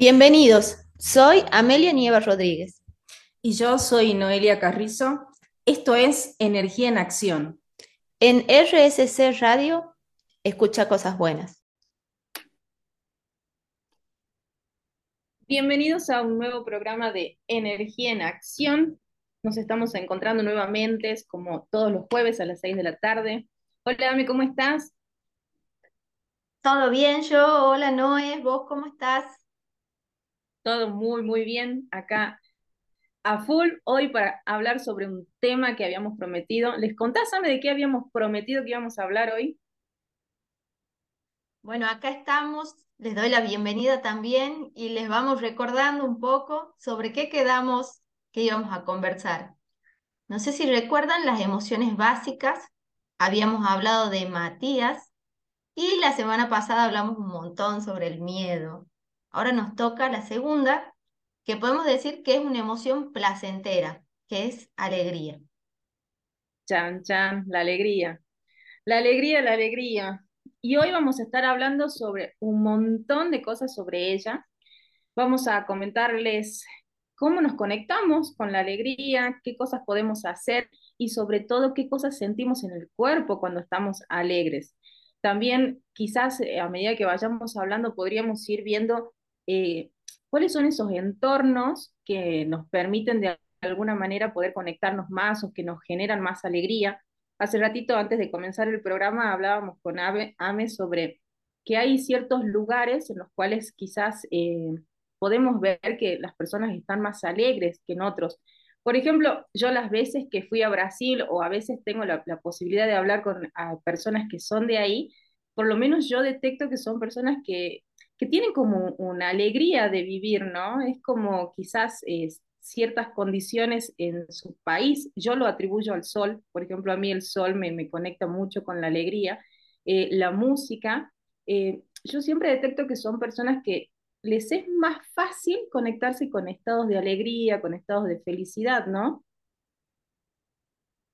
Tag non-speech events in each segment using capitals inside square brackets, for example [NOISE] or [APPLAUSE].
Bienvenidos, soy Amelia Nieva Rodríguez. Y yo soy Noelia Carrizo. Esto es Energía en Acción. En RSC Radio, escucha cosas buenas. Bienvenidos a un nuevo programa de Energía en Acción. Nos estamos encontrando nuevamente, como todos los jueves a las 6 de la tarde. Hola, Ame, ¿cómo estás? Todo bien, yo. Hola, Noé. ¿Vos cómo estás? Todo muy, muy bien. Acá a full hoy para hablar sobre un tema que habíamos prometido. ¿Les contás, de qué habíamos prometido que íbamos a hablar hoy? Bueno, acá estamos. Les doy la bienvenida también y les vamos recordando un poco sobre qué quedamos que íbamos a conversar. No sé si recuerdan las emociones básicas. Habíamos hablado de Matías y la semana pasada hablamos un montón sobre el miedo. Ahora nos toca la segunda, que podemos decir que es una emoción placentera, que es alegría. Chan, chan, la alegría. La alegría, la alegría. Y hoy vamos a estar hablando sobre un montón de cosas sobre ella. Vamos a comentarles cómo nos conectamos con la alegría, qué cosas podemos hacer y sobre todo qué cosas sentimos en el cuerpo cuando estamos alegres. También quizás eh, a medida que vayamos hablando podríamos ir viendo eh, cuáles son esos entornos que nos permiten de alguna manera poder conectarnos más o que nos generan más alegría. Hace ratito, antes de comenzar el programa, hablábamos con Ame, sobre que hay ciertos lugares en los cuales quizás eh, podemos ver que las personas están más alegres que en otros. Por ejemplo, yo las veces que fui a Brasil o a veces tengo la, posibilidad de hablar con personas que son de ahí, por lo menos yo detecto que son personas que, que tienen como una alegría de vivir, ¿no? Es como quizás eh, ciertas condiciones en su país, yo lo atribuyo al sol, por ejemplo, a mí el sol me, me conecta mucho con la alegría, eh, la música, eh, yo siempre detecto que son personas que les es más fácil conectarse con estados de alegría, con estados de felicidad, ¿no?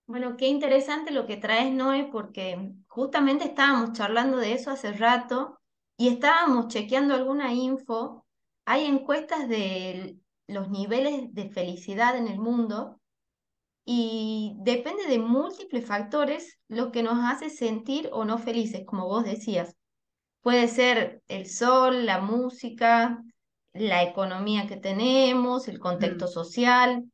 Bueno, qué interesante lo que traes, Noé, porque justamente estábamos charlando de eso hace rato y estábamos chequeando alguna info. Hay encuestas de los niveles de felicidad en el mundo y depende de múltiples factores lo que nos hace sentir o no felices, como vos decías. Puede ser el sol, la música, la economía que tenemos, el contexto mm. social,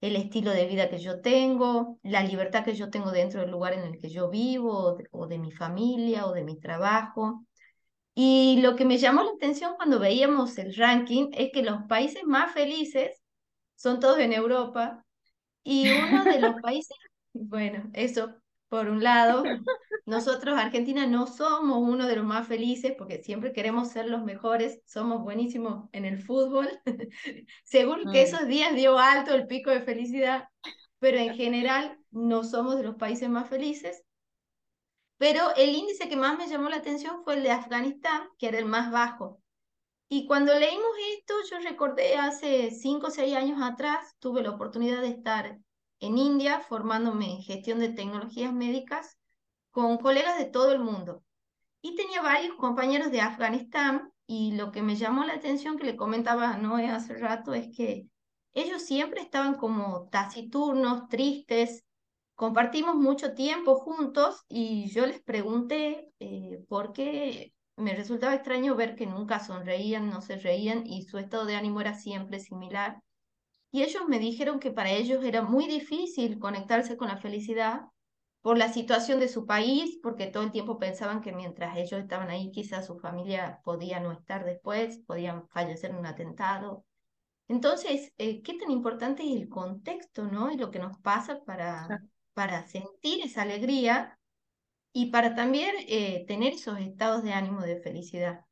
el estilo de vida que yo tengo, la libertad que yo tengo dentro del lugar en el que yo vivo, o de, mi familia, o de mi trabajo. Y lo que me llamó la atención cuando veíamos el ranking es que los países más felices son todos en Europa y uno de los [LAUGHS] países, bueno, eso por un lado, nosotros, Argentina, no somos uno de los más felices porque siempre queremos ser los mejores, somos buenísimos en el fútbol. [LAUGHS] Seguro que mm. esos días dio alto el pico de felicidad, pero en general no somos de los países más felices. Pero el índice que más me llamó la atención fue el de Afganistán, que era el más bajo. Y cuando leímos esto, yo recordé hace cinco o seis años atrás, tuve la oportunidad de estar en India formándome en gestión de tecnologías médicas con colegas de todo el mundo. Y tenía varios compañeros de Afganistán y lo que me llamó la atención que le comentaba a Noé hace rato es que ellos siempre estaban como taciturnos, tristes. Compartimos mucho tiempo juntos y yo les pregunté eh, por qué me resultaba extraño ver que nunca sonreían, no se reían y su estado de ánimo era siempre similar. Y ellos me dijeron que para ellos era muy difícil conectarse con la felicidad por la situación de su país, porque todo el tiempo pensaban que mientras ellos estaban ahí, quizás su familia podía no estar después, podían fallecer en un atentado. Entonces, eh, ¿qué tan importante es el contexto, ¿no? Y lo que nos pasa para, para sentir esa alegría y para también eh, tener esos estados de ánimo de felicidad.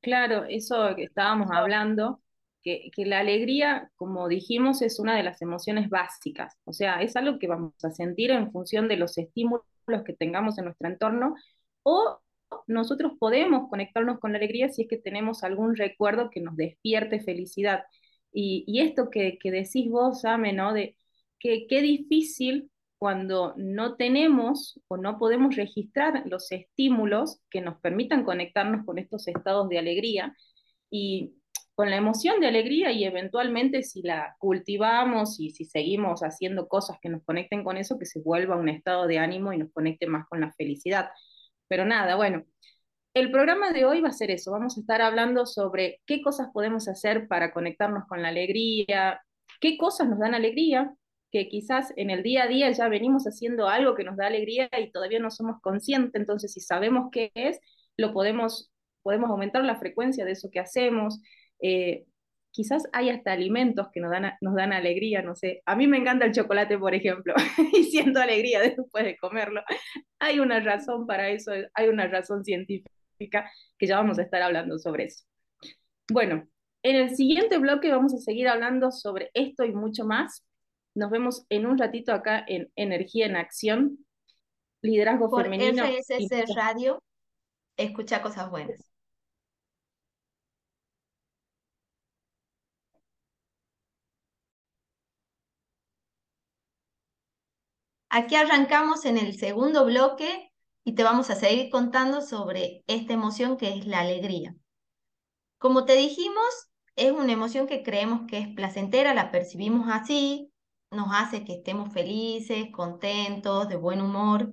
Claro, eso que estábamos hablando, que, la alegría, como dijimos, es una de las emociones básicas, o sea, es algo que vamos a sentir en función de los estímulos que tengamos en nuestro entorno, o nosotros podemos conectarnos con la alegría si es que tenemos algún recuerdo que nos despierte felicidad. Y, esto que, decís vos, Ame, ¿no? De que qué difícil cuando no tenemos o no podemos registrar los estímulos que nos permitan conectarnos con estos estados de alegría. Y con la emoción de alegría y eventualmente si la cultivamos y si seguimos haciendo cosas que nos conecten con eso, que se vuelva un estado de ánimo y nos conecte más con la felicidad. Pero nada, bueno, el programa de hoy va a ser eso, vamos a estar hablando sobre qué cosas podemos hacer para conectarnos con la alegría, qué cosas nos dan alegría, que quizás en el día a día ya venimos haciendo algo que nos da alegría y todavía no somos conscientes, entonces si sabemos qué es, lo podemos, podemos aumentar la frecuencia de eso que hacemos. Eh, quizás hay hasta alimentos que nos dan, nos dan alegría, no sé. A mí me encanta el chocolate, por ejemplo, [LAUGHS] y siento alegría después de comerlo. Hay una razón para eso, hay una razón científica que ya vamos a estar hablando sobre eso. Bueno, en el siguiente bloque vamos a seguir hablando sobre esto y mucho más. Nos vemos en un ratito acá en Energía en Acción, Liderazgo Por Femenino. FSS Radio, escucha cosas buenas. Aquí arrancamos en el segundo bloque y te vamos a seguir contando sobre esta emoción que es la alegría. Como te dijimos, es una emoción que creemos que es placentera, la percibimos así, nos hace que estemos felices, contentos, de buen humor.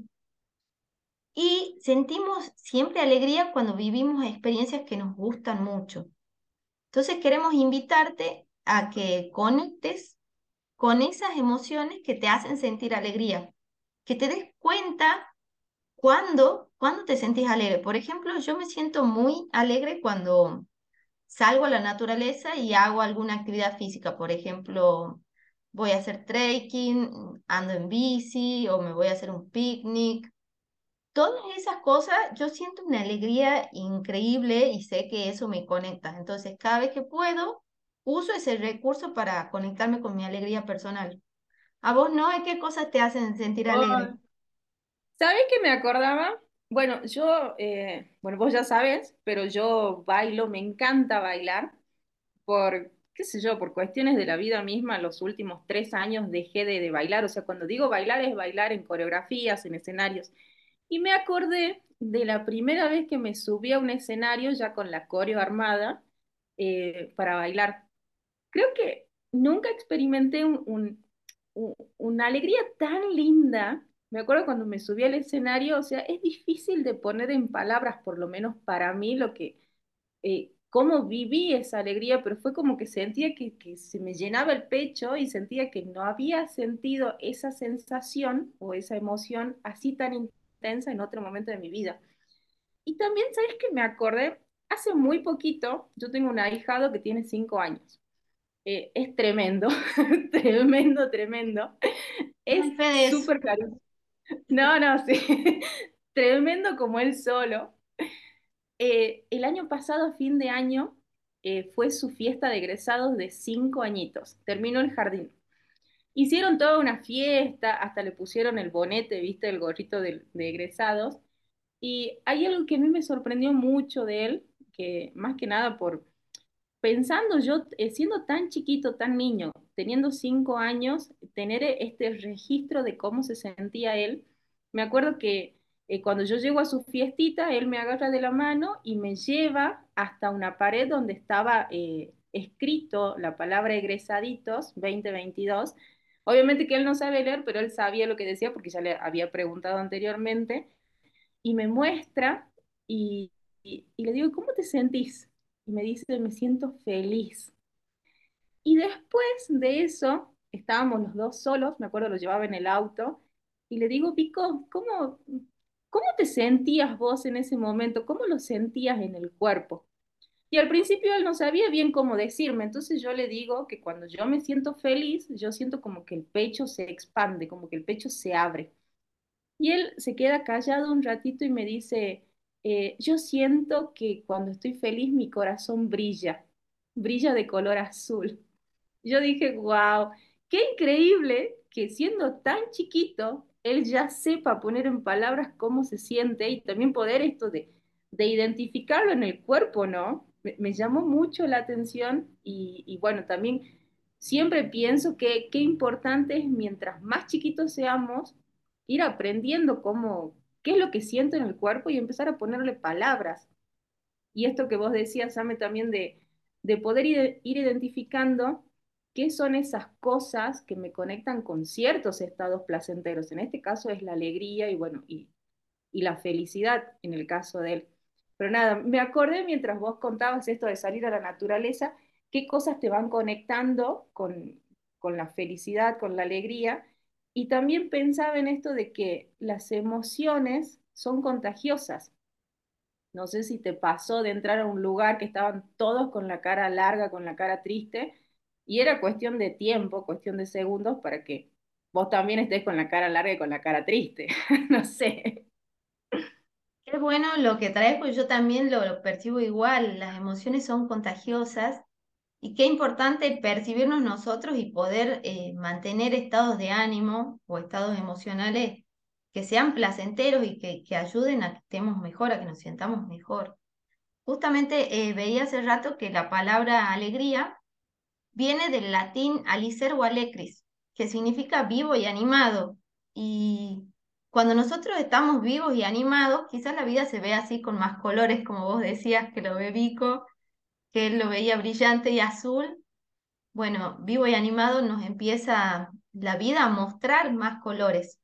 Y sentimos siempre alegría cuando vivimos experiencias que nos gustan mucho. Entonces queremos invitarte a que conectes con esas emociones que te hacen sentir alegría, que te des cuenta cuando, cuando te sentís alegre. Por ejemplo, yo me siento muy alegre cuando salgo a la naturaleza y hago alguna actividad física, por ejemplo, voy a hacer trekking, ando en bici o me voy a hacer un picnic. Todas esas cosas, yo siento una alegría increíble y sé que eso me conecta. Entonces, cada vez que puedo, uso ese recurso para conectarme con mi alegría personal. ¿A vos no? ¿Qué cosas te hacen sentir alegre? ¿Sabes qué me acordaba? Bueno, yo, eh, bueno, vos ya sabes, pero yo bailo, me encanta bailar por, qué sé yo, por cuestiones de la vida misma, los últimos tres años dejé de, de bailar, o sea, cuando digo bailar es bailar en coreografías, en escenarios. Y me acordé de la primera vez que me subí a un escenario ya con la coreo armada eh, para bailar. Creo que nunca experimenté un, un- un- una alegría tan linda. Me acuerdo cuando me subí al escenario, o sea, es difícil de poner en palabras, por lo menos para mí, lo que, eh, cómo viví esa alegría, pero fue como que sentía que, que se me llenaba el pecho y sentía que no había sentido esa sensación o esa emoción así tan intensa en otro momento de mi vida. Y también, ¿sabes qué me acordé? Hace muy poquito, yo tengo un ahijado que tiene cinco años. Eh, es tremendo, [LAUGHS] tremendo, tremendo. Es- súper cariñoso. No, no, sí. [LAUGHS] Tremendo como él solo. Eh, el año pasado, a fin de año, eh, fue su fiesta de egresados de cinco añitos. Terminó el jardín. Hicieron toda una fiesta, hasta le pusieron el bonete, viste, el gorrito de, egresados. Y hay algo que a mí me sorprendió mucho de él, que más que nada por pensando yo, eh, siendo tan chiquito, tan niño, teniendo cinco años, tener este registro de cómo se sentía él. Me acuerdo que eh, cuando yo llego a su fiestita, él me agarra de la mano y me lleva hasta una pared donde estaba eh, escrito la palabra egresaditos 2022. Obviamente que él no sabe leer, pero él sabía lo que decía porque ya le había preguntado anteriormente y me muestra y, y, y le digo, ¿cómo te sentís? Y me dice, me siento feliz. Y después de eso, estábamos los dos solos, me acuerdo, lo llevaba en el auto, y le digo, Pico, ¿cómo, cómo te sentías vos en ese momento? ¿Cómo lo sentías en el cuerpo? Y al principio él no sabía bien cómo decirme, entonces yo le digo que cuando yo me siento feliz, yo siento como que el pecho se expande, como que el pecho se abre. Y él se queda callado un ratito y me dice, eh, yo siento que cuando estoy feliz mi corazón brilla, brilla de color azul. Yo dije, wow, qué increíble que siendo tan chiquito, él ya sepa poner en palabras cómo se siente y también poder esto de, de identificarlo en el cuerpo, ¿no? Me, me llamó mucho la atención y, bueno, también siempre pienso que qué importante es mientras más chiquitos seamos, ir aprendiendo cómo, qué es lo que siento en el cuerpo y empezar a ponerle palabras. Y esto que vos decías, Same, también de, de poder ir, identificando qué son esas cosas que me conectan con ciertos estados placenteros. En este caso es la alegría y bueno, y, la felicidad en el caso de él. Pero nada, me acordé mientras vos contabas esto de salir a la naturaleza, qué cosas te van conectando con, con la felicidad, con la alegría. Y también pensaba en esto de que las emociones son contagiosas. No sé si te pasó de entrar a un lugar que estaban todos con la cara larga, con la cara triste, y era cuestión de tiempo, cuestión de segundos para que vos también estés con la cara larga y con la cara triste. [LAUGHS] no sé. Qué bueno lo que traes, porque yo también lo percibo igual. Las emociones son contagiosas y qué importante percibirnos nosotros y poder eh, mantener estados de ánimo o estados emocionales que sean placenteros y que, que, ayuden a que estemos mejor, a que nos sientamos mejor. Justamente eh, veía hace rato que la palabra alegría viene del latín alicer o alecris, que significa vivo y animado. Y cuando nosotros estamos vivos y animados, quizás la vida se ve así con más colores, como vos decías que lo ve Vico, que él lo veía brillante y azul, bueno, vivo y animado nos empieza la vida a mostrar más colores.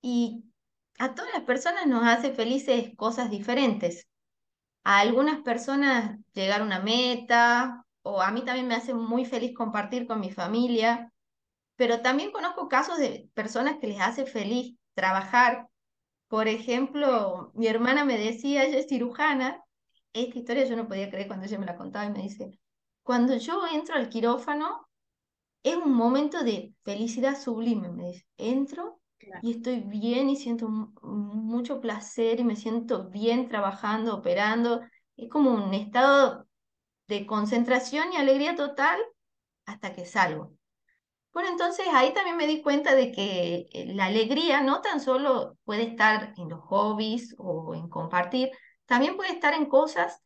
Y a todas las personas nos hace felices cosas diferentes. A algunas personas llegar a una meta, o a mí también me hace muy feliz compartir con mi familia, pero también conozco casos de personas que les hace feliz trabajar. Por ejemplo, mi hermana me decía, ella es cirujana, esta historia yo no podía creer cuando ella me la contaba y me dice, cuando yo entro al quirófano, es un momento de felicidad sublime, me dice, entro y estoy bien y siento mucho placer y me siento bien trabajando, operando, es como un estado de concentración y alegría total hasta que salgo. Bueno, entonces ahí también me di cuenta de que eh, la alegría no tan solo puede estar en los hobbies o en compartir, también puede estar en cosas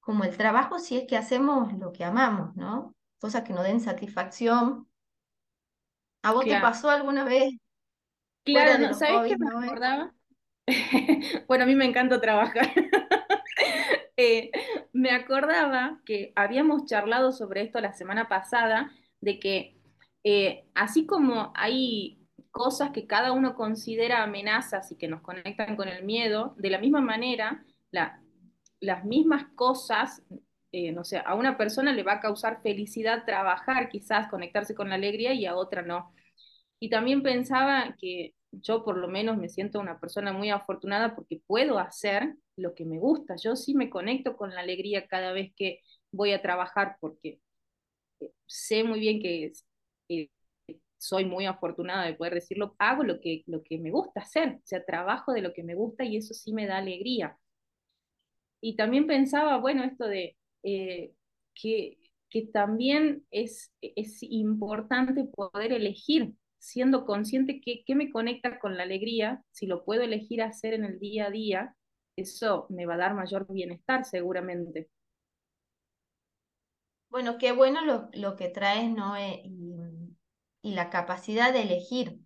como el trabajo si es que hacemos lo que amamos, ¿no? Cosas que nos den satisfacción. ¿A vos te pasó alguna vez? Claro, ¿sabes qué me acordaba? [LAUGHS] bueno, a mí me encanta trabajar. Eh, [LAUGHS] me acordaba que habíamos charlado sobre esto la semana pasada, de que eh, así como hay cosas que cada uno considera amenazas y que nos conectan con el miedo, de la misma manera las mismas cosas, eh, no sé, a una persona le va a causar felicidad trabajar, quizás conectarse con la alegría y a otra no. Y también pensaba que yo por lo menos me siento una persona muy afortunada porque puedo hacer lo que me gusta. Yo sí me conecto con la alegría cada vez que voy a trabajar porque eh, sé muy bien que soy muy afortunada de poder decirlo, hago lo que, lo que me gusta hacer, o sea, trabajo de lo que me gusta y eso sí me da alegría y también pensaba, bueno, esto de eh, que, que, también es, es importante poder elegir, siendo consciente que, qué me conecta con la alegría, si lo puedo elegir hacer en el día a día, eso me va a dar mayor bienestar seguramente. Bueno, qué bueno lo, lo que traes, Noé, y, y la capacidad de elegir.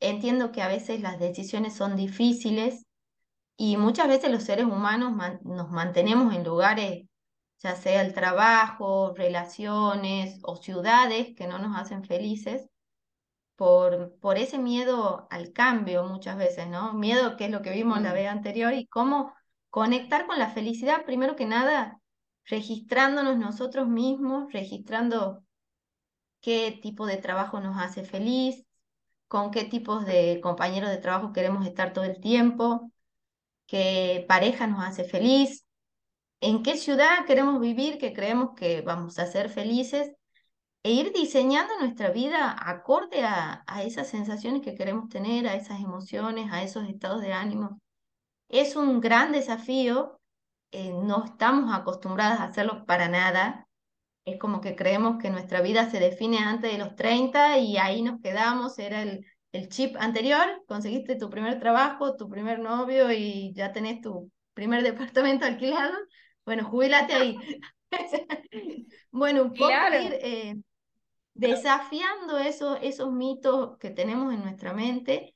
Entiendo que a veces las decisiones son difíciles y muchas veces los seres humanos nos mantenemos en lugares, ya sea el trabajo, relaciones o ciudades que no nos hacen felices, por, por ese miedo al cambio muchas veces, ¿no? Miedo que es lo que vimos la vez anterior y cómo conectar con la felicidad, primero que nada, registrándonos nosotros mismos, registrando qué tipo de trabajo nos hace feliz, con qué tipos de compañeros de trabajo queremos estar todo el tiempo, qué pareja nos hace feliz, en qué ciudad queremos vivir, que creemos que vamos a ser felices, e ir diseñando nuestra vida acorde a, esas sensaciones que queremos tener, a esas emociones, a esos estados de ánimo. Es un gran desafío, eh, no estamos acostumbradas a hacerlo para nada, es como que creemos que nuestra vida se define antes de los 30 y ahí nos quedamos, era el, el chip anterior, conseguiste tu primer trabajo, tu primer novio y ya tenés tu primer [LAUGHS] departamento alquilado, bueno, jubilate ahí. [LAUGHS] bueno, un poco ir eh, desafiando esos, esos mitos que tenemos en nuestra mente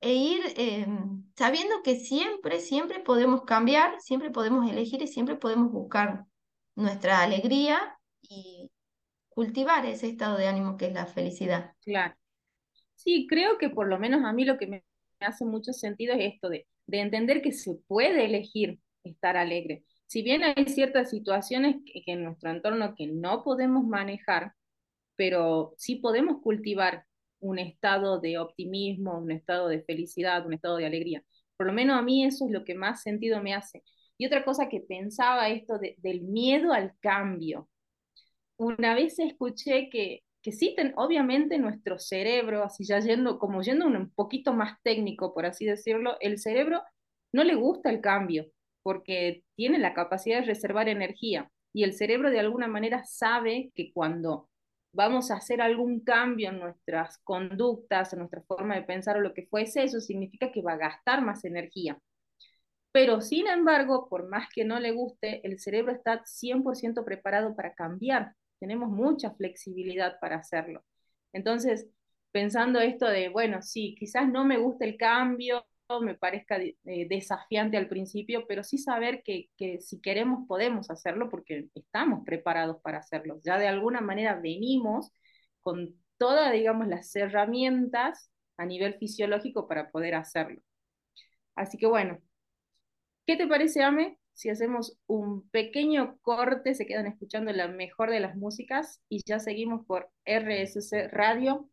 e ir eh, sabiendo que siempre, siempre podemos cambiar, siempre podemos elegir y siempre podemos buscar nuestra alegría y cultivar ese estado de ánimo que es la felicidad. Claro. Sí, creo que por lo menos a mí lo que me hace mucho sentido es esto de, de entender que se puede elegir estar alegre. Si bien hay ciertas situaciones que, que en nuestro entorno que no podemos manejar, pero sí podemos cultivar un estado de optimismo, un estado de felicidad, un estado de alegría. Por lo menos a mí eso es lo que más sentido me hace. Y otra cosa que pensaba esto de, del miedo al cambio. Una vez escuché que, que sí, ten, obviamente nuestro cerebro, así ya yendo, como yendo un poquito más técnico, por así decirlo, el cerebro no le gusta el cambio porque tiene la capacidad de reservar energía y el cerebro de alguna manera sabe que cuando vamos a hacer algún cambio en nuestras conductas, en nuestra forma de pensar o lo que fuese, eso significa que va a gastar más energía. Pero sin embargo, por más que no le guste, el cerebro está 100% preparado para cambiar. Tenemos mucha flexibilidad para hacerlo. Entonces, pensando esto de, bueno, sí, quizás no me gusta el cambio, me parezca eh, desafiante al principio, pero sí saber que, que, si queremos podemos hacerlo porque estamos preparados para hacerlo. Ya de alguna manera venimos con todas, digamos, las herramientas a nivel fisiológico para poder hacerlo. Así que bueno, ¿qué te parece, Ame? Si hacemos un pequeño corte, se quedan escuchando la mejor de las músicas y ya seguimos por RSC Radio.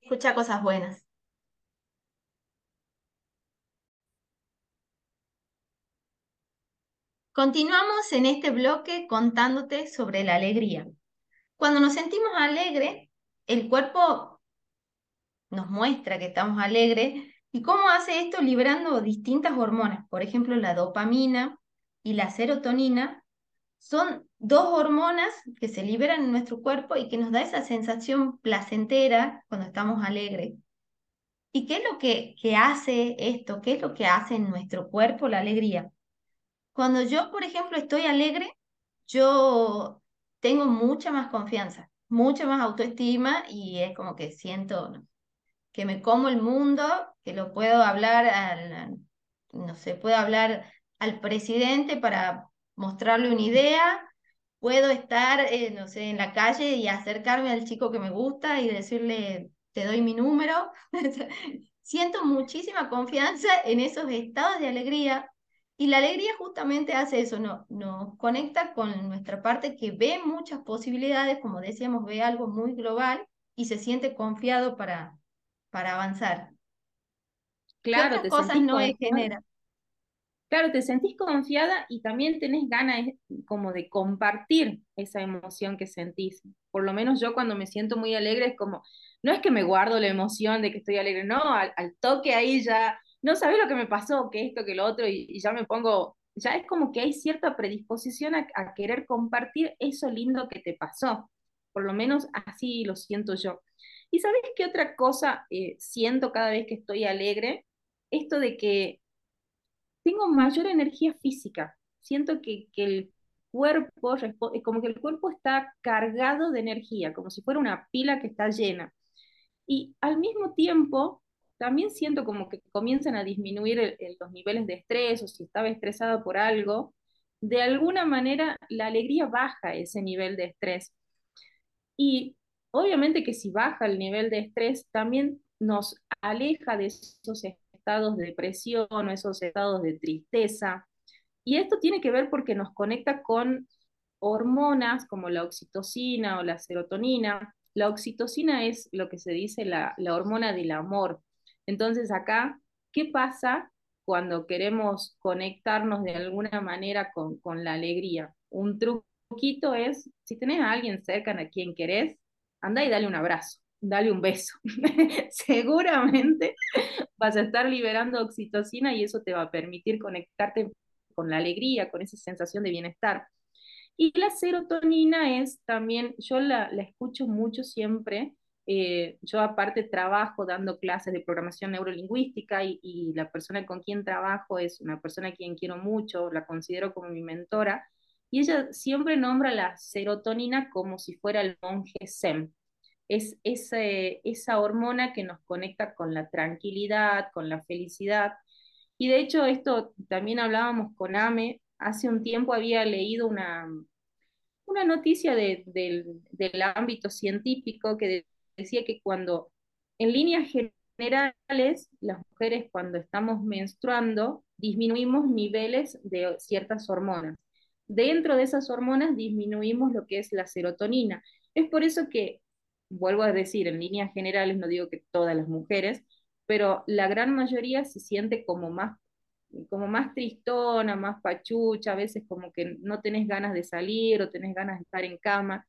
Escucha cosas buenas. Continuamos en este bloque contándote sobre la alegría. Cuando nos sentimos alegres, el cuerpo nos muestra que estamos alegres. ¿Y cómo hace esto? Liberando distintas hormonas. Por ejemplo, la dopamina y la serotonina son dos hormonas que se liberan en nuestro cuerpo y que nos da esa sensación placentera cuando estamos alegres. ¿Y qué es lo que, que hace esto? ¿Qué es lo que hace en nuestro cuerpo la alegría? Cuando yo, por ejemplo, estoy alegre, yo tengo mucha más confianza, mucha más autoestima y es como que siento que me como el mundo, que lo puedo hablar al, no sé, puedo hablar al presidente para mostrarle una idea, puedo estar, eh, no sé, en la calle y acercarme al chico que me gusta y decirle, te doy mi número. [LAUGHS] Siento muchísima confianza en esos estados de alegría y la alegría justamente hace eso, no, nos conecta con nuestra parte que ve muchas posibilidades, como decíamos, ve algo muy global y se siente confiado para, para avanzar. Claro, ¿Qué otras cosas no genera? Claro, te sentís confiada y también tenés ganas como de compartir esa emoción que sentís. Por lo menos yo cuando me siento muy alegre es como, no es que me guardo la emoción de que estoy alegre, no, al, al toque ahí ya no sabes lo que me pasó, que esto, que lo otro, y, ya me pongo, ya es como que hay cierta predisposición a, querer compartir eso lindo que te pasó. Por lo menos así lo siento yo. ¿Y sabes qué otra cosa eh, siento cada vez que estoy alegre? Esto de que tengo mayor energía física. Siento que, que el cuerpo, como que el cuerpo está cargado de energía, como si fuera una pila que está llena. Y al mismo tiempo también siento como que comienzan a disminuir los niveles de estrés o si estaba estresada por algo, de alguna manera la alegría baja ese nivel de estrés. Y obviamente que si baja el nivel de estrés, también nos aleja de esos estados de depresión o esos estados de tristeza. Y esto tiene que ver porque nos conecta con hormonas como la oxitocina o la serotonina. La oxitocina es lo que se dice la, la hormona del amor. Entonces acá, ¿qué pasa cuando queremos conectarnos de alguna manera con, la alegría? Un truquito es, si tenés a alguien cerca a quien querés, anda y dale un abrazo, dale un beso. [LAUGHS] Seguramente vas a estar liberando oxitocina y eso te va a permitir conectarte con la alegría, con esa sensación de bienestar. Y la serotonina es también, yo la, la escucho mucho siempre eh, yo aparte trabajo dando clases de programación neurolingüística y, y, la persona con quien trabajo es una persona a quien quiero mucho, la considero como mi mentora, y ella siempre nombra la serotonina como si fuera el monje Zen. Es ese, esa hormona que nos conecta con la tranquilidad, con la felicidad. Y de hecho esto también hablábamos con Ame, hace un tiempo había leído una, una noticia de, del, del ámbito científico que decía que cuando en líneas generales, las mujeres cuando estamos menstruando disminuimos niveles de ciertas hormonas. Dentro de esas hormonas disminuimos lo que es la serotonina. Es por eso que, vuelvo a decir, en líneas generales, no digo que todas las mujeres, pero la gran mayoría se siente como más como más tristona, más pachucha, a veces como que no tenés ganas de salir o tenés ganas de estar en cama.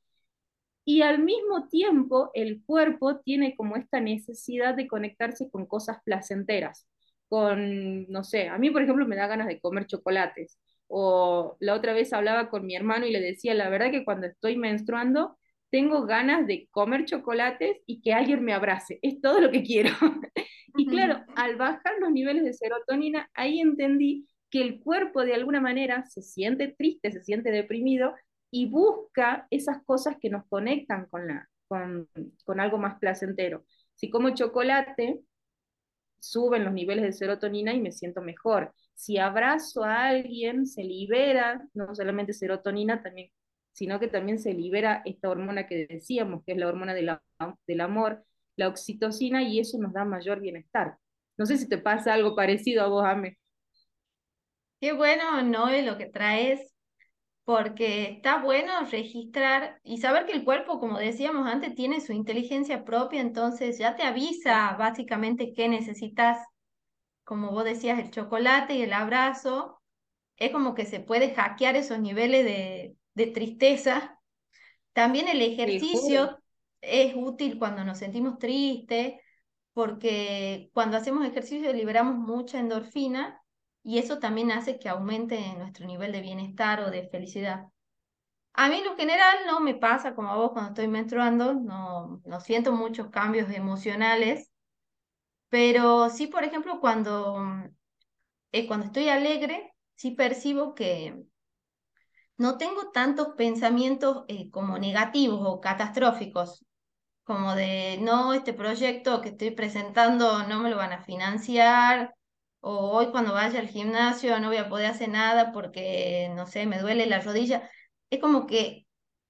Y al mismo tiempo el cuerpo tiene como esta necesidad de conectarse con cosas placenteras, con, no sé, a mí por ejemplo me da ganas de comer chocolates. O la otra vez hablaba con mi hermano y le decía, la verdad que cuando estoy menstruando tengo ganas de comer chocolates y que alguien me abrace. Es todo lo que quiero. [LAUGHS] y claro, al bajar los niveles de serotonina, ahí entendí que el cuerpo de alguna manera se siente triste, se siente deprimido y busca esas cosas que nos conectan con, la, con, con algo más placentero. Si como chocolate, suben los niveles de serotonina y me siento mejor. Si abrazo a alguien, se libera no solamente serotonina, también sino que también se libera esta hormona que decíamos, que es la hormona del amor, la oxitocina, y eso nos da mayor bienestar. No sé si te pasa algo parecido a vos, Ame. Qué bueno, Noé, lo que traes, porque está bueno registrar y saber que el cuerpo, como decíamos antes, tiene su inteligencia propia, entonces ya te avisa básicamente qué necesitas. Como vos decías, el chocolate y el abrazo, es como que se puede hackear esos niveles de, de tristeza. También el ejercicio es útil cuando nos sentimos tristes, porque cuando hacemos ejercicio liberamos mucha endorfina y eso también hace que aumente nuestro nivel de bienestar o de felicidad. A mí en lo general no me pasa como a vos cuando estoy menstruando, no, no siento muchos cambios emocionales, pero sí, por ejemplo, cuando, eh, cuando estoy alegre, sí percibo que, no tengo tantos pensamientos eh, como negativos o catastróficos, como de, no, este proyecto que estoy presentando no me lo van a financiar, o hoy cuando vaya al gimnasio no voy a poder hacer nada porque, no sé, me duele la rodilla. Es como que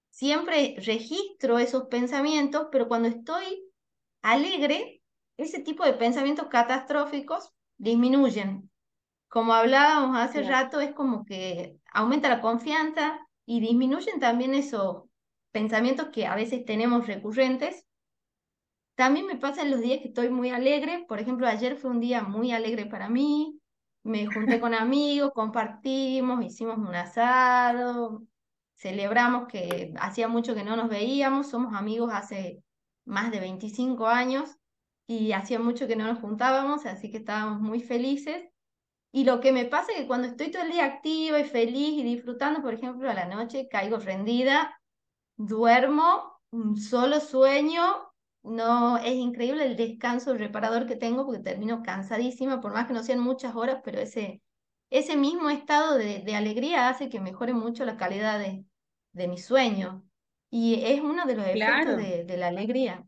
siempre registro esos pensamientos, pero cuando estoy alegre, ese tipo de pensamientos catastróficos disminuyen. Como hablábamos hace rato, es como que aumenta la confianza y disminuyen también esos pensamientos que a veces tenemos recurrentes. También me pasa en los días que estoy muy alegre. Por ejemplo, ayer fue un día muy alegre para mí. Me junté con amigos, compartimos, hicimos un asado, celebramos que hacía mucho que no nos veíamos. Somos amigos hace más de 25 años y hacía mucho que no nos juntábamos, así que estábamos muy felices. Y lo que me pasa es que cuando estoy todo el día activa y feliz y disfrutando, por ejemplo, a la noche caigo rendida, duermo, un solo sueño, no es increíble el descanso reparador que tengo porque termino cansadísima, por más que no sean muchas horas, pero ese, ese mismo estado de, de alegría hace que mejore mucho la calidad de, de mi sueño. Y es uno de los efectos de, de la alegría.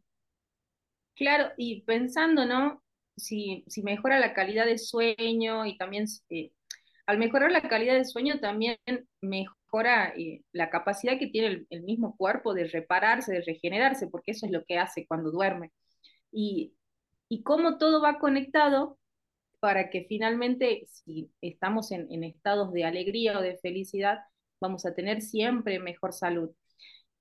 Claro, y pensando, ¿no? si, si mejora la calidad de sueño y también eh, al mejorar la calidad de sueño también mejora eh, la capacidad que tiene el, mismo cuerpo de repararse, de regenerarse, porque eso es lo que hace cuando duerme. Y, y cómo todo va conectado para que finalmente, si estamos en, en estados de alegría o de felicidad, vamos a tener siempre mejor salud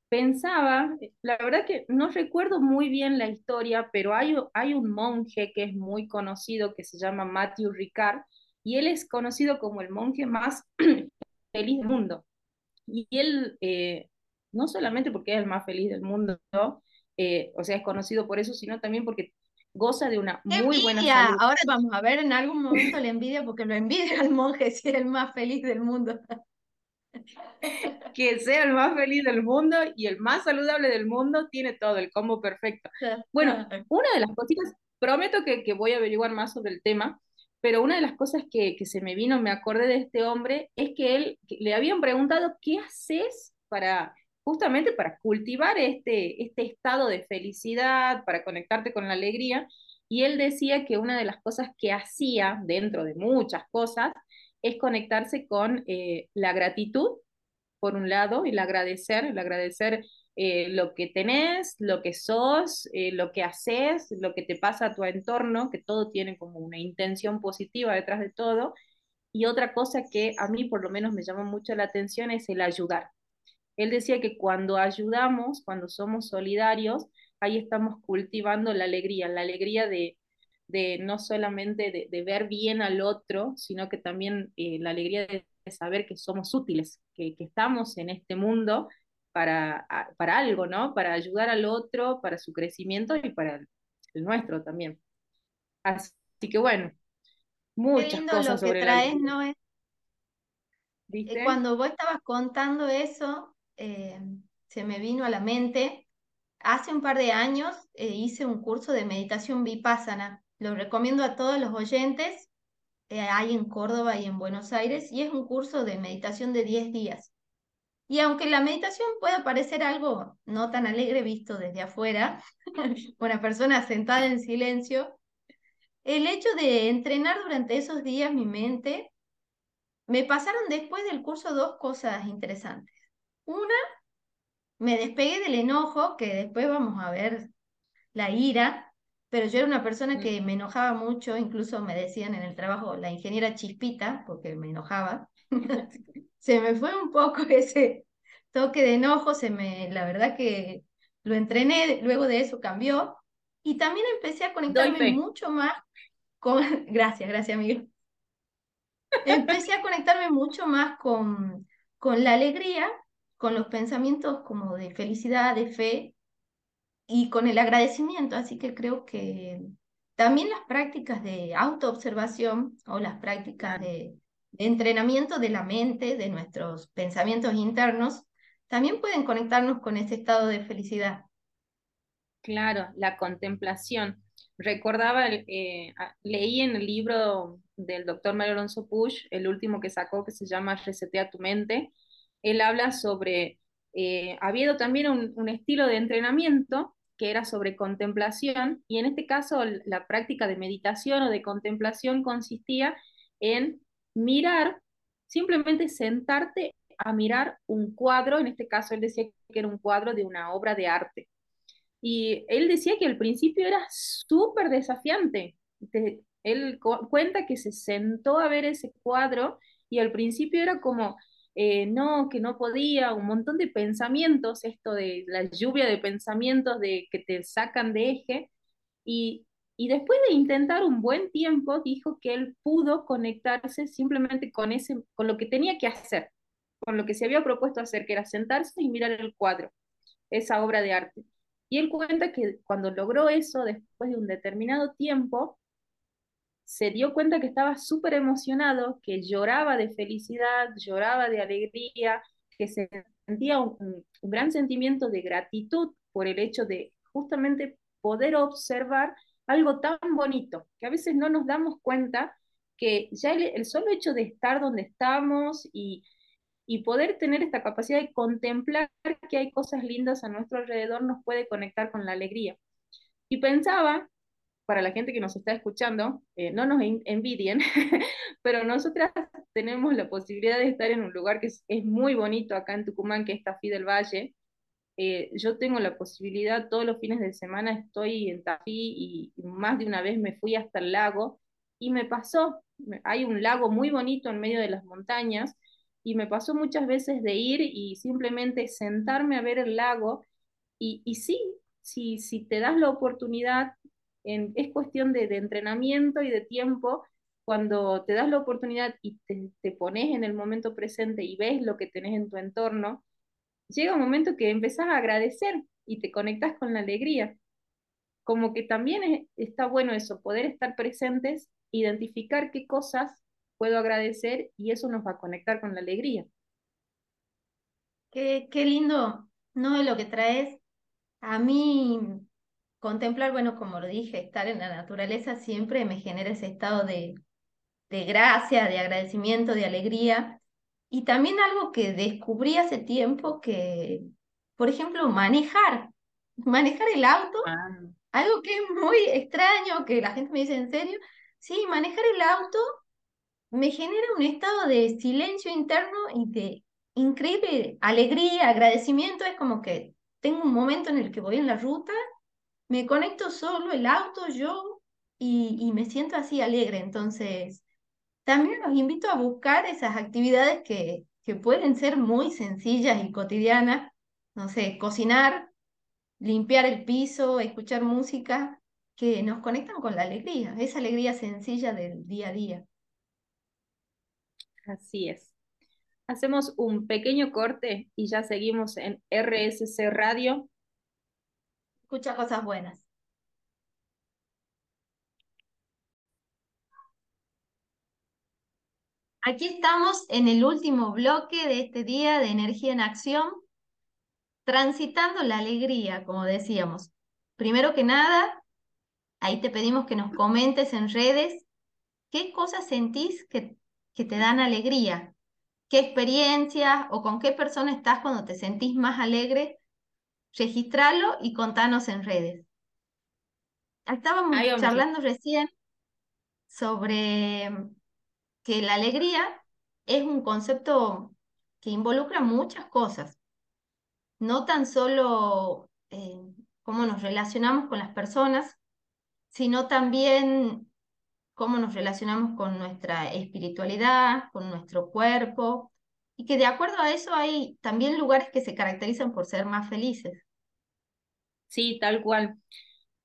pensaba, la verdad que no recuerdo muy bien la historia, pero hay, hay un monje que es muy conocido que se llama Matthew Ricard y él es conocido como el monje más [CLEARS THROAT] feliz del mundo. Y él, eh, no solamente porque es el más feliz del mundo, eh, o sea, es conocido por eso, sino también porque goza de una muy buena salud. Ahora vamos a ver en algún momento la envidia, porque lo envidia al monje si es el más feliz del mundo que sea el más feliz del mundo y el más saludable del mundo, tiene todo, el combo perfecto. Bueno, una de las cositas, prometo que, que voy a averiguar más sobre el tema, pero una de las cosas que, que, se me vino, me acordé de este hombre, es que él le habían preguntado, ¿qué haces para justamente para cultivar este, este estado de felicidad, para conectarte con la alegría? Y él decía que una de las cosas que hacía, dentro de muchas cosas, es conectarse con eh, la gratitud, por un lado, el agradecer, el agradecer eh, lo que tenés, lo que sos, eh, lo que haces, lo que te pasa a tu entorno, que todo tiene como una intención positiva detrás de todo. Y otra cosa que a mí por lo menos me llamó mucho la atención es el ayudar. Él decía que cuando ayudamos, cuando somos solidarios, ahí estamos cultivando la alegría, la alegría de, de no solamente de, de, ver bien al otro, sino que también eh, la alegría de, saber que somos útiles, que, que, estamos en este mundo para, para algo, ¿no? Para ayudar al otro, para su crecimiento y para el, el nuestro también. Así que bueno, muchas cosas lo que sobre traes, la ¿no? Es, ¿Viste? cuando vos estabas contando eso, eh, se me vino a la mente, hace un par de años eh, hice un curso de meditación vipassana, lo recomiendo a todos los oyentes, eh, hay en Córdoba y en Buenos Aires, y es un curso de meditación de 10 días. Y aunque la meditación pueda parecer algo no tan alegre visto desde afuera, [LAUGHS] una persona sentada en silencio, el hecho de entrenar durante esos días mi mente, me pasaron después del curso dos cosas interesantes. Una, me despegué del enojo, que después vamos a ver la ira, pero yo era una persona que me enojaba mucho, incluso me decían en el trabajo la ingeniera chispita, porque me enojaba. [LAUGHS] se me fue un poco [LAUGHS] ese toque de enojo, se me, la verdad que lo entrené, luego de eso cambió, y también empecé a conectarme mucho más con, [LAUGHS] gracias, gracias amigo. Empecé a conectarme mucho más con, con la alegría con los pensamientos como de felicidad, de fe y con el agradecimiento. Así que creo que también las prácticas de autoobservación o las prácticas de, de entrenamiento de la mente, de nuestros pensamientos internos, también pueden conectarnos con ese estado de felicidad. Claro, la contemplación. Recordaba, eh, leí en el libro del doctor Mario Alonso Push, el último que sacó, que se llama Resetea tu mente, él habla sobre, eh, ha habido también un, estilo de entrenamiento que era sobre contemplación, y en este caso la práctica de meditación o de contemplación consistía en mirar, simplemente sentarte a mirar un cuadro, en este caso él decía que era un cuadro de una obra de arte. Y él decía que al principio era súper desafiante. Él cuenta que se sentó a ver ese cuadro y al principio era como, eh, no, que no podía, un montón de pensamientos, esto de la lluvia de pensamientos de, que te sacan de eje, y, y después de intentar un buen tiempo, dijo que él pudo conectarse simplemente con, ese, con lo que tenía que hacer, con lo que se había propuesto hacer, que era sentarse y mirar el cuadro, esa obra de arte. Y él cuenta que cuando logró eso, después de un determinado tiempo, se dio cuenta que estaba súper emocionado, que lloraba de felicidad, lloraba de alegría, que se sentía un, un, gran sentimiento de gratitud por el hecho de justamente poder observar algo tan bonito, que a veces no nos damos cuenta que ya el, solo hecho de estar donde estamos y, y poder tener esta capacidad de contemplar que hay cosas lindas a nuestro alrededor nos puede conectar con la alegría. Y pensaba para la gente que nos está escuchando, eh, no nos envidien, [LAUGHS] pero nosotras tenemos la posibilidad de estar en un lugar que es, es muy bonito acá en Tucumán, que es Tafí del Valle. Eh, yo tengo la posibilidad, todos los fines de semana estoy en Tafí y más de una vez me fui hasta el lago y me pasó, hay un lago muy bonito en medio de las montañas y me pasó muchas veces de ir y simplemente sentarme a ver el lago y, y sí, si, si te das la oportunidad es cuestión de, de, entrenamiento y de tiempo. Cuando te das la oportunidad y te, te, pones en el momento presente y ves lo que tenés en tu entorno, llega un momento que empezás a agradecer y te conectas con la alegría. Como que también es, está bueno eso, poder estar presentes, identificar qué cosas puedo agradecer y eso nos va a conectar con la alegría. Qué, qué lindo, ¿no? Lo que traes. A mí contemplar, bueno, como lo dije, estar en la naturaleza siempre me genera ese estado de, de gracia, de agradecimiento, de alegría. Y también algo que descubrí hace tiempo que, por ejemplo, manejar, manejar el auto, ah. algo que es muy extraño, que la gente me dice, ¿en serio? Sí, manejar el auto me genera un estado de silencio interno y de increíble alegría, agradecimiento. Es como que tengo un momento en el que voy en la ruta, me conecto solo el auto, yo, y, y me siento así alegre. Entonces, también los invito a buscar esas actividades que, que pueden ser muy sencillas y cotidianas. No sé, cocinar, limpiar el piso, escuchar música, que nos conectan con la alegría, esa alegría sencilla del día a día. Así es. Hacemos un pequeño corte y ya seguimos en RSC Radio. Escucha cosas buenas. Aquí estamos en el último bloque de este día de energía en acción, transitando la alegría, como decíamos. Primero que nada, ahí te pedimos que nos comentes en redes qué cosas sentís que que te dan alegría. ¿Qué experiencias o con qué persona estás cuando te sentís más alegre? Registralo y contanos en redes. Estábamos charlando recién sobre que la alegría es un concepto que involucra muchas cosas, no tan solo eh, cómo nos relacionamos con las personas, sino también cómo nos relacionamos con nuestra espiritualidad, con nuestro cuerpo, y que de acuerdo a eso hay también lugares que se caracterizan por ser más felices. Sí, tal cual.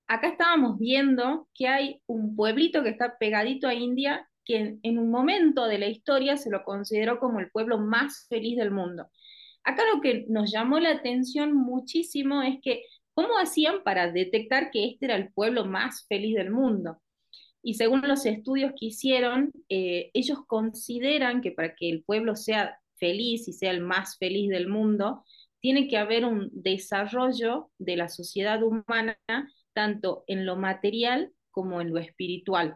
Acá estábamos viendo que hay un pueblito que está pegadito a India que en, un momento de la historia se lo consideró como el pueblo más feliz del mundo. Acá lo que nos llamó la atención muchísimo es que cómo hacían para detectar que este era el pueblo más feliz del mundo. Y según los estudios que hicieron, eh, ellos consideran que para que el pueblo sea feliz y sea el más feliz del mundo, tiene que haber un desarrollo de la sociedad humana, tanto en lo material como en lo espiritual.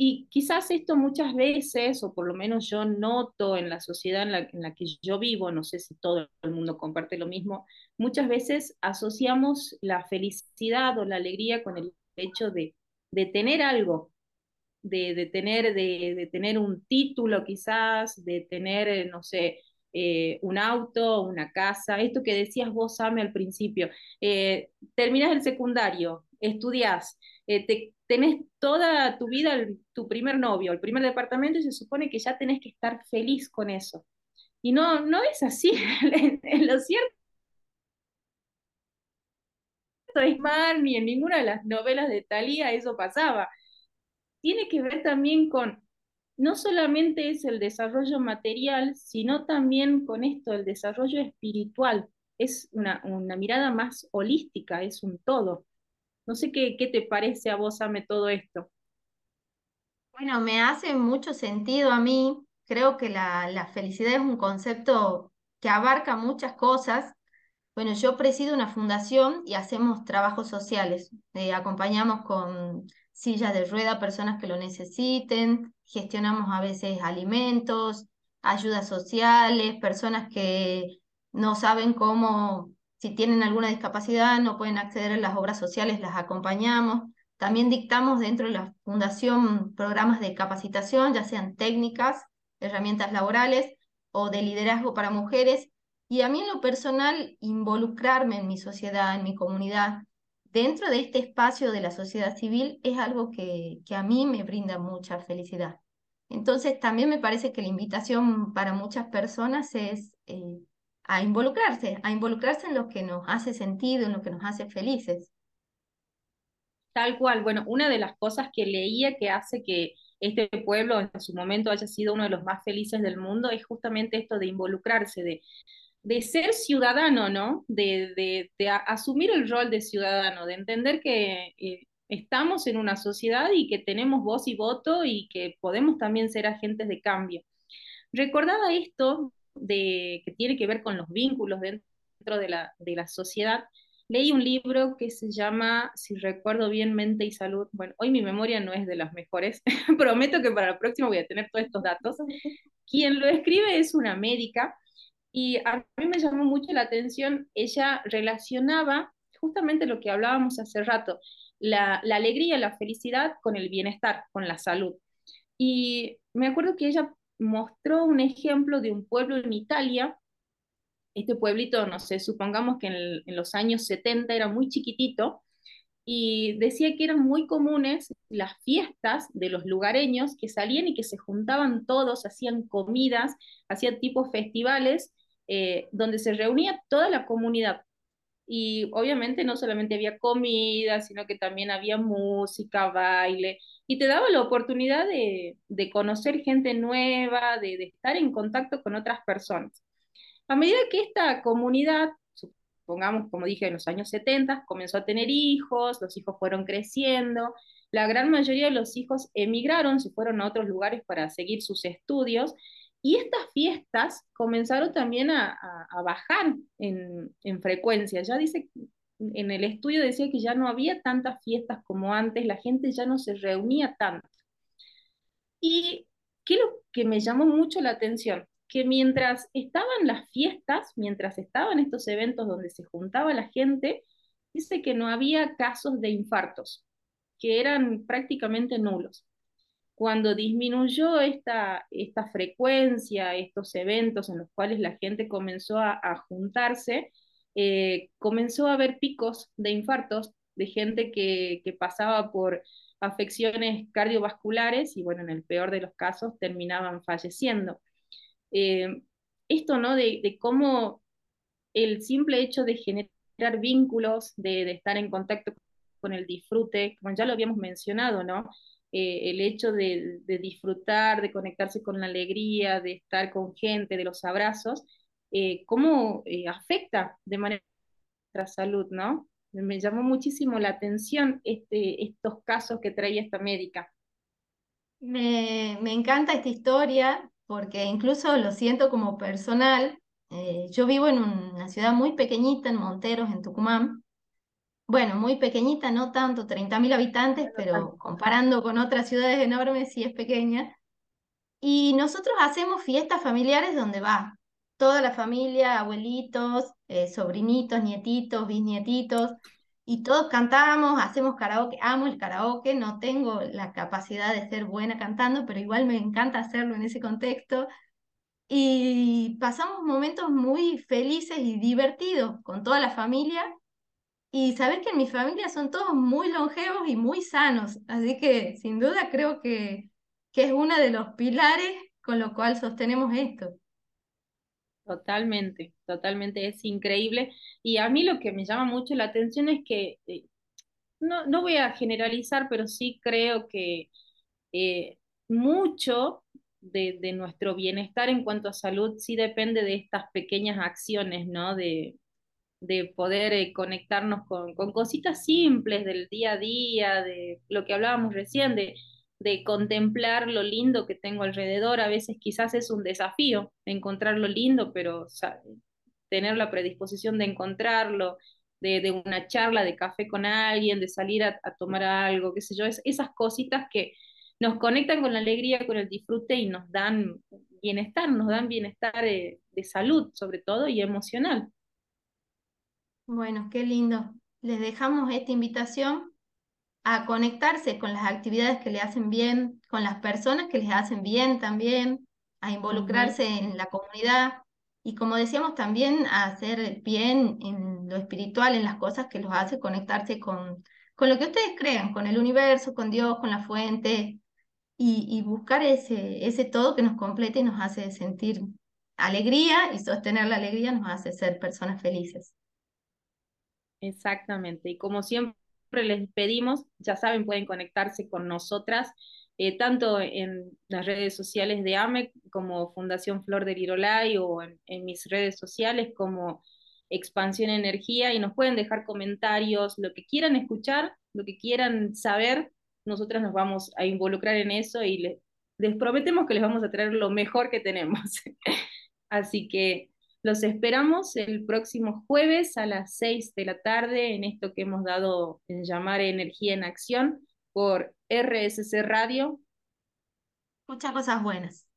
Y quizás esto muchas veces, o por lo menos yo noto en la sociedad en la, que yo vivo, no sé si todo el mundo comparte lo mismo, muchas veces asociamos la felicidad o la alegría con el hecho de de tener algo, de, tener, de, tener un título quizás, de tener, eh, no sé, eh, un auto, una casa, esto que decías vos, Same, al principio, eh, terminas el secundario, estudias, te, tenés toda tu vida tu primer novio, el primer departamento y se supone que ya tenés que estar feliz con eso. Y no, no es así, [LAUGHS] lo cierto Ismar ni en ninguna de las novelas de Thalía eso pasaba. Tiene que ver también con, no solamente es el desarrollo material, sino también con esto, el desarrollo espiritual. Es una mirada más holística, es un todo. No sé qué, qué te parece a vos, Ame, todo esto. Bueno, me hace mucho sentido a mí. Creo que la, la felicidad es un concepto que abarca muchas cosas bueno, yo presido una fundación y hacemos trabajos sociales. Eh, acompañamos con sillas de rueda personas que lo necesiten, gestionamos a veces alimentos, ayudas sociales, personas que no saben cómo, si tienen alguna discapacidad, no pueden acceder a las obras sociales, las acompañamos. También dictamos dentro de la fundación programas de capacitación, ya sean técnicas, herramientas laborales o de liderazgo para mujeres y a mí en lo personal, involucrarme en mi sociedad, en mi comunidad, dentro de este espacio de la sociedad civil, es algo que, que a mí me brinda mucha felicidad. Entonces, también me parece que la invitación para muchas personas es eh, a involucrarse, a involucrarse en lo que nos hace sentido, en lo que nos hace felices. Tal cual. Bueno, una de las cosas que leía que hace que este pueblo en su momento haya sido uno de los más felices del mundo es justamente esto de involucrarse, de, de ser ciudadano, ¿no? De, asumir el rol de ciudadano, de entender que eh, estamos en una sociedad y que tenemos voz y voto y que podemos también ser agentes de cambio. Recordaba esto de, que tiene que ver con los vínculos dentro de la, de la sociedad. Leí un libro que se llama, si recuerdo bien, Mente y Salud. Bueno, hoy mi memoria no es de las mejores. [LAUGHS] Prometo que para la próxima voy a tener todos estos datos. Quien lo escribe es una médica y a mí me llamó mucho la atención, ella relacionaba justamente lo que hablábamos hace rato, la, alegría, la felicidad con el bienestar, con la salud. Y me acuerdo que ella mostró un ejemplo de un pueblo en Italia. Este pueblito, no sé, supongamos que en, los años 70 era muy chiquitito, y decía que eran muy comunes las fiestas de los lugareños que salían y que se juntaban todos, hacían comidas, hacían tipos festivales, eh, donde se reunía toda la comunidad. Y obviamente no solamente había comida, sino que también había música, baile, y te daba la oportunidad de, de conocer gente nueva, de, de estar en contacto con otras personas. A medida que esta comunidad pongamos, como dije, en los años 70, comenzó a tener hijos, los hijos fueron creciendo, la gran mayoría de los hijos emigraron, se fueron a otros lugares para seguir sus estudios, y estas fiestas comenzaron también a, a, bajar en, en, frecuencia. Ya dice, en el estudio decía que ya no había tantas fiestas como antes, la gente ya no se reunía tanto. Y qué es lo que me llamó mucho la atención, que mientras estaban las fiestas, mientras estaban estos eventos donde se juntaba la gente, dice que no había casos de infartos, que eran prácticamente nulos. Cuando disminuyó esta, esta frecuencia, estos eventos en los cuales la gente comenzó a, a juntarse, eh, comenzó a haber picos de infartos de gente que, pasaba por afecciones cardiovasculares y bueno, en el peor de los casos terminaban falleciendo. Eh, esto, ¿no? De, cómo el simple hecho de generar vínculos, de, estar en contacto con el disfrute, como ya lo habíamos mencionado, ¿no? Eh, el hecho de, disfrutar, de conectarse con la alegría, de estar con gente, de los abrazos, eh, cómo eh, afecta de manera nuestra salud, ¿no? Me llamó muchísimo la atención este, estos casos que traía esta médica. Me, me encanta esta historia porque incluso lo siento como personal. Eh, yo vivo en una ciudad muy pequeñita, en Monteros, en Tucumán. Bueno, muy pequeñita, no tanto, 30.000 habitantes, pero comparando con otras ciudades enormes sí es pequeña. Y nosotros hacemos fiestas familiares donde va toda la familia, abuelitos, eh, sobrinitos, nietitos, bisnietitos, y todos cantamos, hacemos karaoke, amo el karaoke, no tengo la capacidad de ser buena cantando, pero igual me encanta hacerlo en ese contexto. Y pasamos momentos muy felices y divertidos con toda la familia. Y saber que en mi familia son todos muy longevos y muy sanos, así que sin duda creo que, que es uno de los pilares con lo cual sostenemos esto. Totalmente, totalmente, es increíble. Y a mí lo que me llama mucho la atención es que, eh, no, no voy a generalizar, pero sí creo que eh, mucho de, de, nuestro bienestar en cuanto a salud sí depende de estas pequeñas acciones, ¿no? De, de poder eh, conectarnos con, con cositas simples del día a día, de lo que hablábamos recién, de de contemplar lo lindo que tengo alrededor. A veces quizás es un desafío encontrar lo lindo, pero tener la predisposición de encontrarlo, de, de, una charla de café con alguien, de salir a, a, tomar algo, qué sé yo, es, esas cositas que nos conectan con la alegría, con el disfrute y nos dan bienestar, nos dan bienestar de, de salud sobre todo y emocional. Bueno, qué lindo. Les dejamos esta invitación a conectarse con las actividades que le hacen bien, con las personas que les hacen bien también, a involucrarse uh -huh. en la comunidad y como decíamos también a hacer bien en lo espiritual, en las cosas que los hace conectarse con, con lo que ustedes crean, con el universo, con Dios, con la fuente y, y buscar ese, ese todo que nos complete y nos hace sentir alegría y sostener la alegría nos hace ser personas felices. Exactamente, y como siempre les pedimos, ya saben, pueden conectarse con nosotras, eh, tanto en las redes sociales de AMEC como Fundación Flor de Lirolay o en, mis redes sociales como Expansión Energía y nos pueden dejar comentarios, lo que quieran escuchar, lo que quieran saber, nosotras nos vamos a involucrar en eso y les prometemos que les vamos a traer lo mejor que tenemos. [LAUGHS] Así que los esperamos el próximo jueves a las 6 de la tarde en esto que hemos dado en llamar Energía en Acción por RSC Radio. Muchas cosas buenas.